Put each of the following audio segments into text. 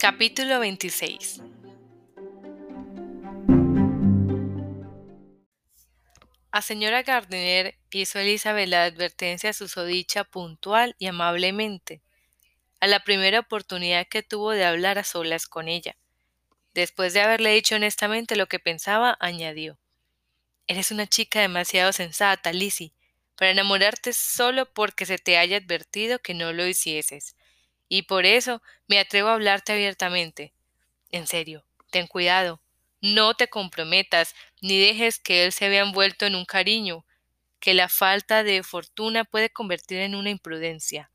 Capítulo 26 A señora Gardiner hizo Elizabeth la advertencia susodicha puntual y amablemente, a la primera oportunidad que tuvo de hablar a solas con ella. Después de haberle dicho honestamente lo que pensaba, añadió Eres una chica demasiado sensata, Lizzie, para enamorarte solo porque se te haya advertido que no lo hicieses. Y por eso me atrevo a hablarte abiertamente. En serio, ten cuidado. No te comprometas, ni dejes que él se vea envuelto en un cariño, que la falta de fortuna puede convertir en una imprudencia.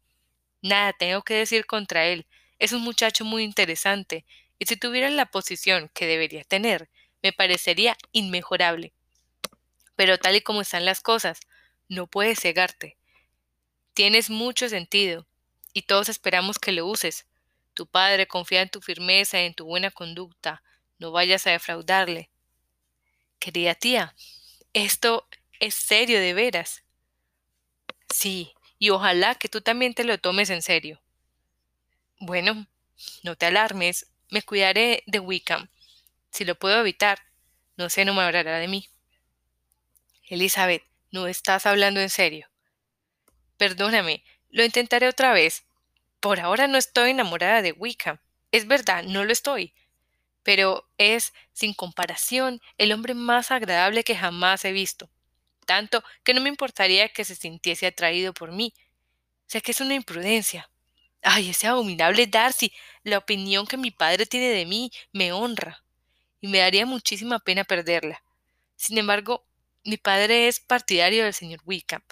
Nada tengo que decir contra él. Es un muchacho muy interesante, y si tuviera la posición que debería tener, me parecería inmejorable. Pero tal y como están las cosas, no puedes cegarte. Tienes mucho sentido, y todos esperamos que lo uses. Tu padre confía en tu firmeza y en tu buena conducta. No vayas a defraudarle. Querida tía, esto es serio de veras. Sí, y ojalá que tú también te lo tomes en serio. Bueno, no te alarmes, me cuidaré de Wickham. Si lo puedo evitar, no se enamorará de mí. Elizabeth, no estás hablando en serio. Perdóname, lo intentaré otra vez. Por ahora no estoy enamorada de Wickham. Es verdad, no lo estoy. Pero es, sin comparación, el hombre más agradable que jamás he visto. Tanto que no me importaría que se sintiese atraído por mí. Sé que es una imprudencia. Ay, ese abominable Darcy. La opinión que mi padre tiene de mí me honra. Y me daría muchísima pena perderla. Sin embargo, mi padre es partidario del señor Wickham.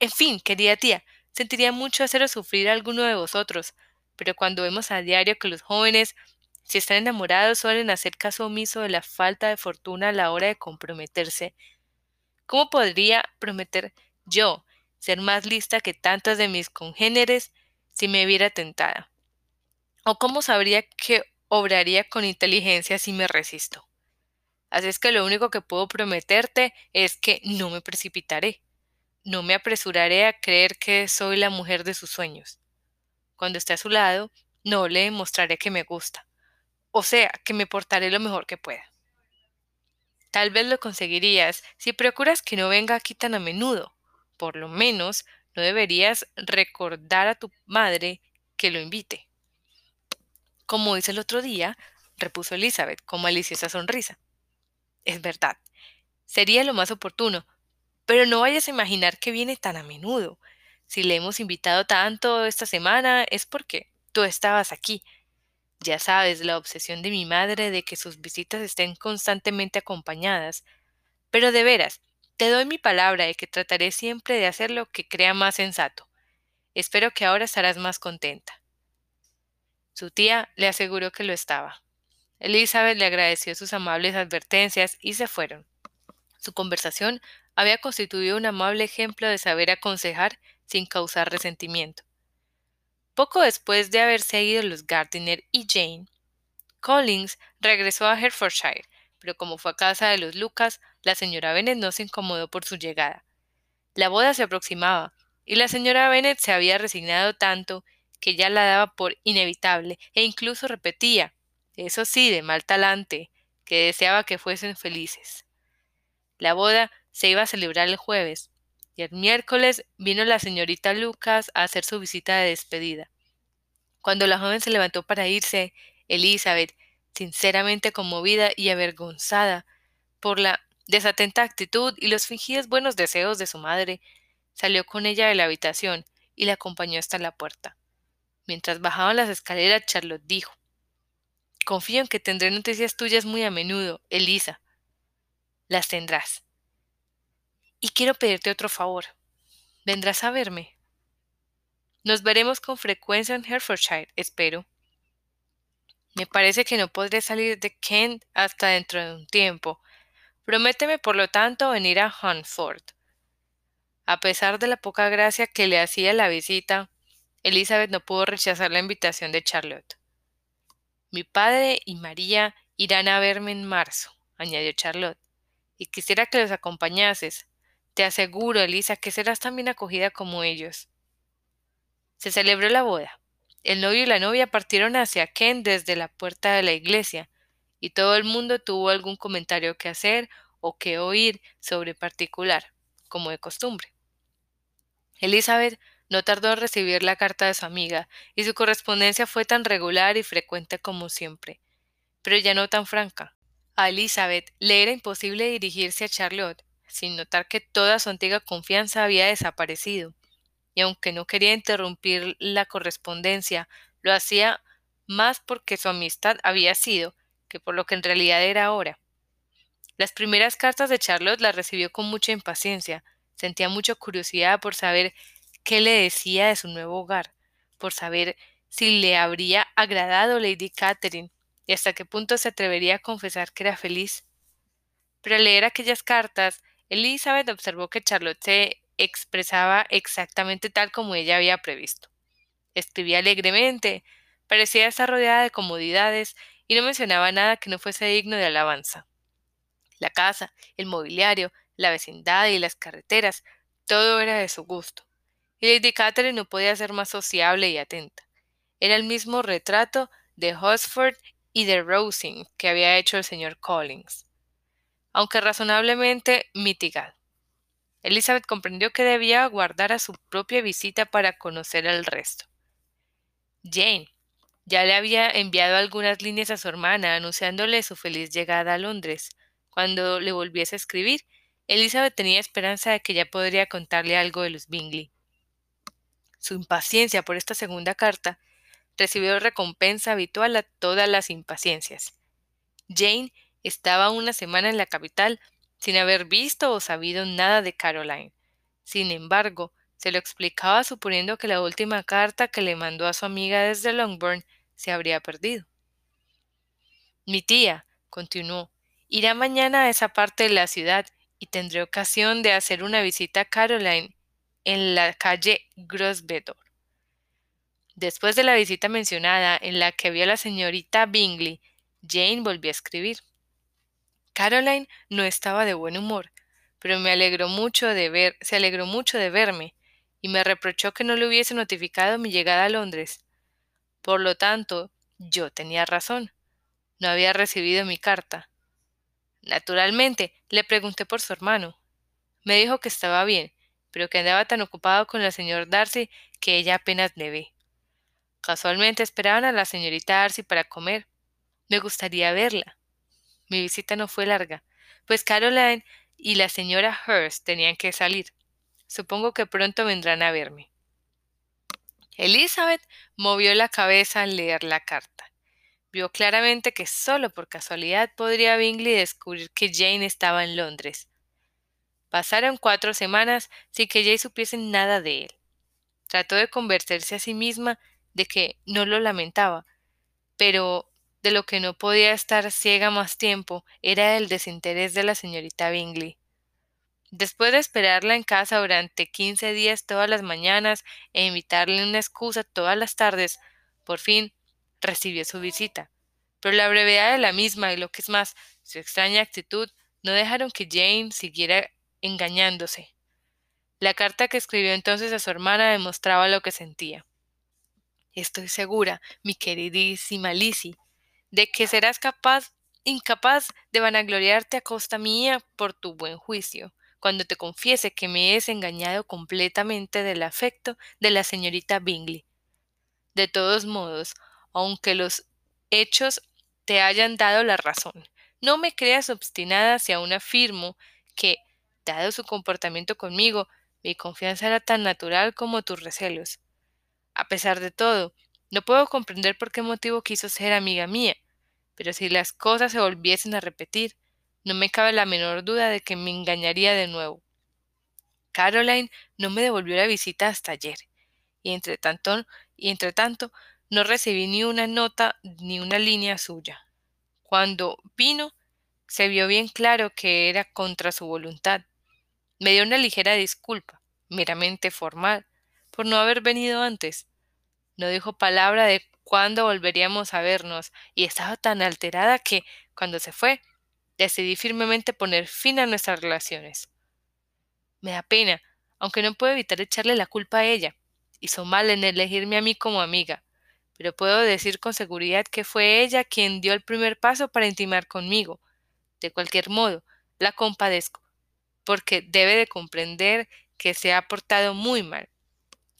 En fin, querida tía, sentiría mucho haceros sufrir a alguno de vosotros, pero cuando vemos a diario que los jóvenes, si están enamorados, suelen hacer caso omiso de la falta de fortuna a la hora de comprometerse, ¿cómo podría prometer yo ser más lista que tantas de mis congéneres si me viera tentada? ¿O cómo sabría que obraría con inteligencia si me resisto? Así es que lo único que puedo prometerte es que no me precipitaré. No me apresuraré a creer que soy la mujer de sus sueños. Cuando esté a su lado, no le demostraré que me gusta. O sea, que me portaré lo mejor que pueda. Tal vez lo conseguirías si procuras que no venga aquí tan a menudo. Por lo menos no deberías recordar a tu madre que lo invite. Como hice el otro día, repuso Elizabeth con maliciosa sonrisa. Es verdad. Sería lo más oportuno. Pero no vayas a imaginar que viene tan a menudo. Si le hemos invitado tanto esta semana es porque tú estabas aquí. Ya sabes la obsesión de mi madre de que sus visitas estén constantemente acompañadas. Pero de veras, te doy mi palabra de que trataré siempre de hacer lo que crea más sensato. Espero que ahora estarás más contenta. Su tía le aseguró que lo estaba. Elizabeth le agradeció sus amables advertencias y se fueron. Su conversación había constituido un amable ejemplo de saber aconsejar sin causar resentimiento. Poco después de haberse ido los Gardiner y Jane, Collins regresó a Hertfordshire, pero como fue a casa de los Lucas, la señora Bennet no se incomodó por su llegada. La boda se aproximaba, y la señora Bennet se había resignado tanto que ya la daba por inevitable e incluso repetía eso sí, de mal talante, que deseaba que fuesen felices. La boda se iba a celebrar el jueves, y el miércoles vino la señorita Lucas a hacer su visita de despedida. Cuando la joven se levantó para irse, Elizabeth, sinceramente conmovida y avergonzada por la desatenta actitud y los fingidos buenos deseos de su madre, salió con ella de la habitación y la acompañó hasta la puerta. Mientras bajaban las escaleras, Charlotte dijo Confío en que tendré noticias tuyas muy a menudo, Elisa. Las tendrás. Y quiero pedirte otro favor. ¿Vendrás a verme? Nos veremos con frecuencia en Hertfordshire, espero. Me parece que no podré salir de Kent hasta dentro de un tiempo. Prométeme, por lo tanto, venir a Huntford. A pesar de la poca gracia que le hacía la visita, Elizabeth no pudo rechazar la invitación de Charlotte. Mi padre y María irán a verme en marzo, añadió Charlotte, y quisiera que los acompañases. Te aseguro, Elisa, que serás tan bien acogida como ellos. Se celebró la boda. El novio y la novia partieron hacia Kent desde la puerta de la iglesia, y todo el mundo tuvo algún comentario que hacer o que oír sobre particular, como de costumbre. Elizabeth no tardó en recibir la carta de su amiga, y su correspondencia fue tan regular y frecuente como siempre, pero ya no tan franca. A Elizabeth le era imposible dirigirse a Charlotte, sin notar que toda su antigua confianza había desaparecido, y aunque no quería interrumpir la correspondencia, lo hacía más porque su amistad había sido, que por lo que en realidad era ahora. Las primeras cartas de Charlotte las recibió con mucha impaciencia, sentía mucha curiosidad por saber qué le decía de su nuevo hogar, por saber si le habría agradado Lady Catherine y hasta qué punto se atrevería a confesar que era feliz. Pero al leer aquellas cartas, Elizabeth observó que Charlotte se expresaba exactamente tal como ella había previsto. Escribía alegremente, parecía estar rodeada de comodidades y no mencionaba nada que no fuese digno de alabanza. La casa, el mobiliario, la vecindad y las carreteras, todo era de su gusto. Y Lady Catherine no podía ser más sociable y atenta. Era el mismo retrato de Hosford y de Rosing que había hecho el señor Collins, aunque razonablemente mitigado. Elizabeth comprendió que debía aguardar a su propia visita para conocer el resto. Jane ya le había enviado algunas líneas a su hermana anunciándole su feliz llegada a Londres. Cuando le volviese a escribir, Elizabeth tenía esperanza de que ya podría contarle algo de los Bingley. Su impaciencia por esta segunda carta recibió recompensa habitual a todas las impaciencias. Jane estaba una semana en la capital sin haber visto o sabido nada de Caroline. Sin embargo, se lo explicaba suponiendo que la última carta que le mandó a su amiga desde Longbourn se habría perdido. Mi tía, continuó, irá mañana a esa parte de la ciudad y tendré ocasión de hacer una visita a Caroline en la calle Grosvenor. Después de la visita mencionada en la que vio a la señorita Bingley, Jane volvió a escribir. Caroline no estaba de buen humor, pero me alegró mucho de ver, se alegró mucho de verme, y me reprochó que no le hubiese notificado mi llegada a Londres. Por lo tanto, yo tenía razón. No había recibido mi carta. Naturalmente, le pregunté por su hermano. Me dijo que estaba bien, pero que andaba tan ocupado con el señor Darcy que ella apenas le ve. Casualmente esperaban a la señorita Darcy para comer. Me gustaría verla. Mi visita no fue larga, pues Caroline y la señora Hurst tenían que salir. Supongo que pronto vendrán a verme. Elizabeth movió la cabeza al leer la carta. Vio claramente que solo por casualidad podría Bingley descubrir que Jane estaba en Londres. Pasaron cuatro semanas sin que Jane supiese nada de él. Trató de convencerse a sí misma de que no lo lamentaba, pero de lo que no podía estar ciega más tiempo era el desinterés de la señorita Bingley. Después de esperarla en casa durante quince días todas las mañanas e invitarle una excusa todas las tardes, por fin recibió su visita. Pero la brevedad de la misma y lo que es más, su extraña actitud no dejaron que Jane siguiera engañándose. La carta que escribió entonces a su hermana demostraba lo que sentía. Estoy segura, mi queridísima Lizzie, de que serás capaz, incapaz de vanagloriarte a costa mía por tu buen juicio, cuando te confiese que me he desengañado completamente del afecto de la señorita Bingley. De todos modos, aunque los hechos te hayan dado la razón, no me creas obstinada si aún afirmo que, dado su comportamiento conmigo, mi confianza era tan natural como tus recelos. A pesar de todo, no puedo comprender por qué motivo quiso ser amiga mía, pero si las cosas se volviesen a repetir, no me cabe la menor duda de que me engañaría de nuevo. Caroline no me devolvió la visita hasta ayer, y entre tanto, y entre tanto no recibí ni una nota ni una línea suya. Cuando vino, se vio bien claro que era contra su voluntad. Me dio una ligera disculpa, meramente formal, por no haber venido antes. No dijo palabra de cuándo volveríamos a vernos, y estaba tan alterada que, cuando se fue, decidí firmemente poner fin a nuestras relaciones. Me da pena, aunque no puedo evitar echarle la culpa a ella. Hizo mal en elegirme a mí como amiga, pero puedo decir con seguridad que fue ella quien dio el primer paso para intimar conmigo. De cualquier modo, la compadezco, porque debe de comprender que se ha portado muy mal,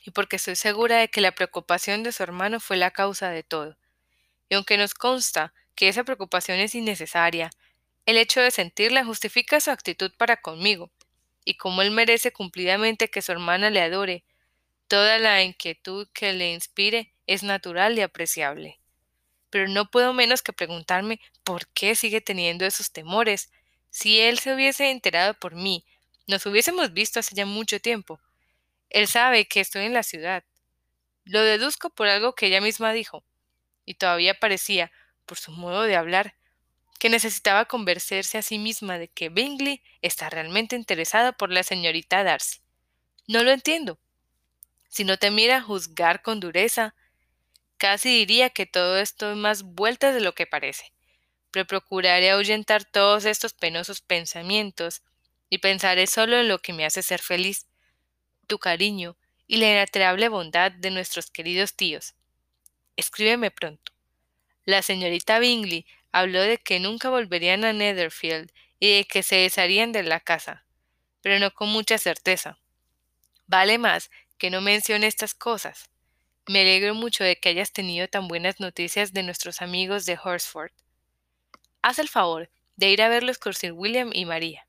y porque estoy segura de que la preocupación de su hermano fue la causa de todo. Y aunque nos consta que esa preocupación es innecesaria, el hecho de sentirla justifica su actitud para conmigo, y como él merece cumplidamente que su hermana le adore, toda la inquietud que le inspire es natural y apreciable. Pero no puedo menos que preguntarme por qué sigue teniendo esos temores. Si él se hubiese enterado por mí, nos hubiésemos visto hace ya mucho tiempo. Él sabe que estoy en la ciudad. Lo deduzco por algo que ella misma dijo, y todavía parecía, por su modo de hablar, que necesitaba convencerse a sí misma de que Bingley está realmente interesado por la señorita Darcy. No lo entiendo. Si no te mira juzgar con dureza, casi diría que todo esto es más vueltas de lo que parece. Pero procuraré ahuyentar todos estos penosos pensamientos y pensaré solo en lo que me hace ser feliz, tu cariño y la inalterable bondad de nuestros queridos tíos. Escríbeme pronto. La señorita Bingley habló de que nunca volverían a Netherfield y de que se desharían de la casa, pero no con mucha certeza. Vale más que no mencione estas cosas. Me alegro mucho de que hayas tenido tan buenas noticias de nuestros amigos de Horsford. Haz el favor de ir a verlos con Sir William y María.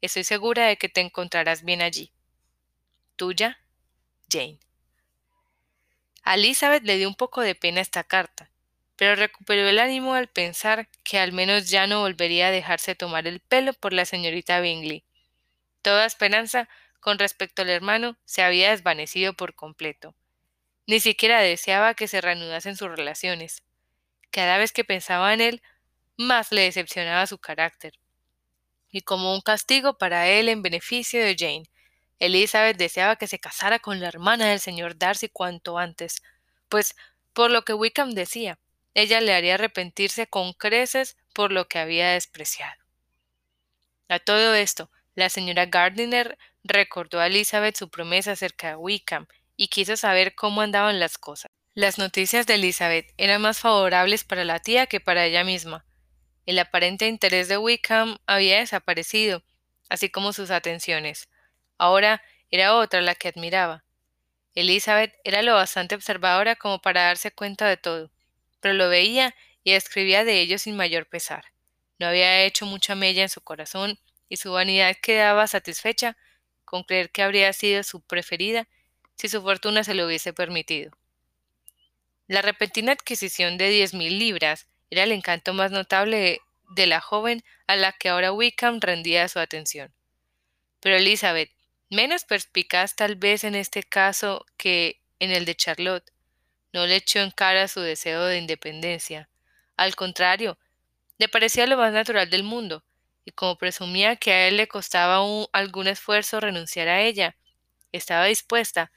Estoy segura de que te encontrarás bien allí. Tuya, Jane. A Elizabeth le dio un poco de pena esta carta, pero recuperó el ánimo al pensar que al menos ya no volvería a dejarse tomar el pelo por la señorita Bingley. Toda esperanza con respecto al hermano se había desvanecido por completo. Ni siquiera deseaba que se reanudasen sus relaciones. Cada vez que pensaba en él, más le decepcionaba su carácter. Y como un castigo para él en beneficio de Jane, Elizabeth deseaba que se casara con la hermana del señor Darcy cuanto antes, pues, por lo que Wickham decía, ella le haría arrepentirse con creces por lo que había despreciado. A todo esto, la señora Gardiner recordó a Elizabeth su promesa acerca de Wickham y quiso saber cómo andaban las cosas. Las noticias de Elizabeth eran más favorables para la tía que para ella misma. El aparente interés de Wickham había desaparecido, así como sus atenciones. Ahora era otra la que admiraba. Elizabeth era lo bastante observadora como para darse cuenta de todo pero lo veía y escribía de ello sin mayor pesar. No había hecho mucha mella en su corazón y su vanidad quedaba satisfecha con creer que habría sido su preferida si su fortuna se lo hubiese permitido. La repentina adquisición de diez mil libras era el encanto más notable de la joven a la que ahora Wickham rendía su atención. Pero Elizabeth, menos perspicaz tal vez en este caso que en el de Charlotte, no le echó en cara su deseo de independencia. Al contrario, le parecía lo más natural del mundo, y como presumía que a él le costaba algún esfuerzo renunciar a ella, estaba dispuesta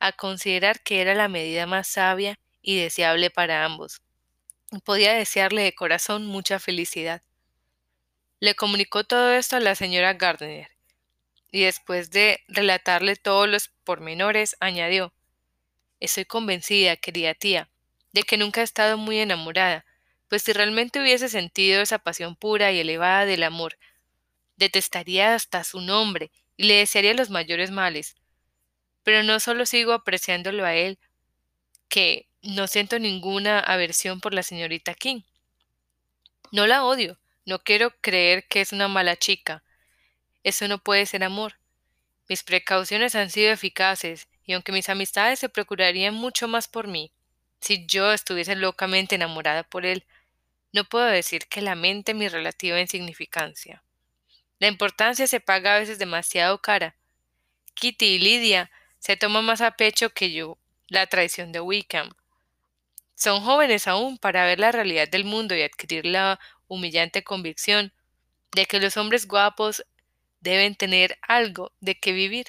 a considerar que era la medida más sabia y deseable para ambos. Podía desearle de corazón mucha felicidad. Le comunicó todo esto a la señora Gardner, y después de relatarle todos los pormenores, añadió Estoy convencida, querida tía, de que nunca he estado muy enamorada, pues si realmente hubiese sentido esa pasión pura y elevada del amor, detestaría hasta su nombre y le desearía los mayores males. Pero no solo sigo apreciándolo a él, que no siento ninguna aversión por la señorita King. No la odio, no quiero creer que es una mala chica. Eso no puede ser amor. Mis precauciones han sido eficaces y aunque mis amistades se procurarían mucho más por mí, si yo estuviese locamente enamorada por él, no puedo decir que lamente mi relativa insignificancia. La importancia se paga a veces demasiado cara. Kitty y Lidia se toman más a pecho que yo la traición de Wickham. Son jóvenes aún para ver la realidad del mundo y adquirir la humillante convicción de que los hombres guapos deben tener algo de qué vivir,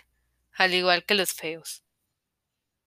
al igual que los feos.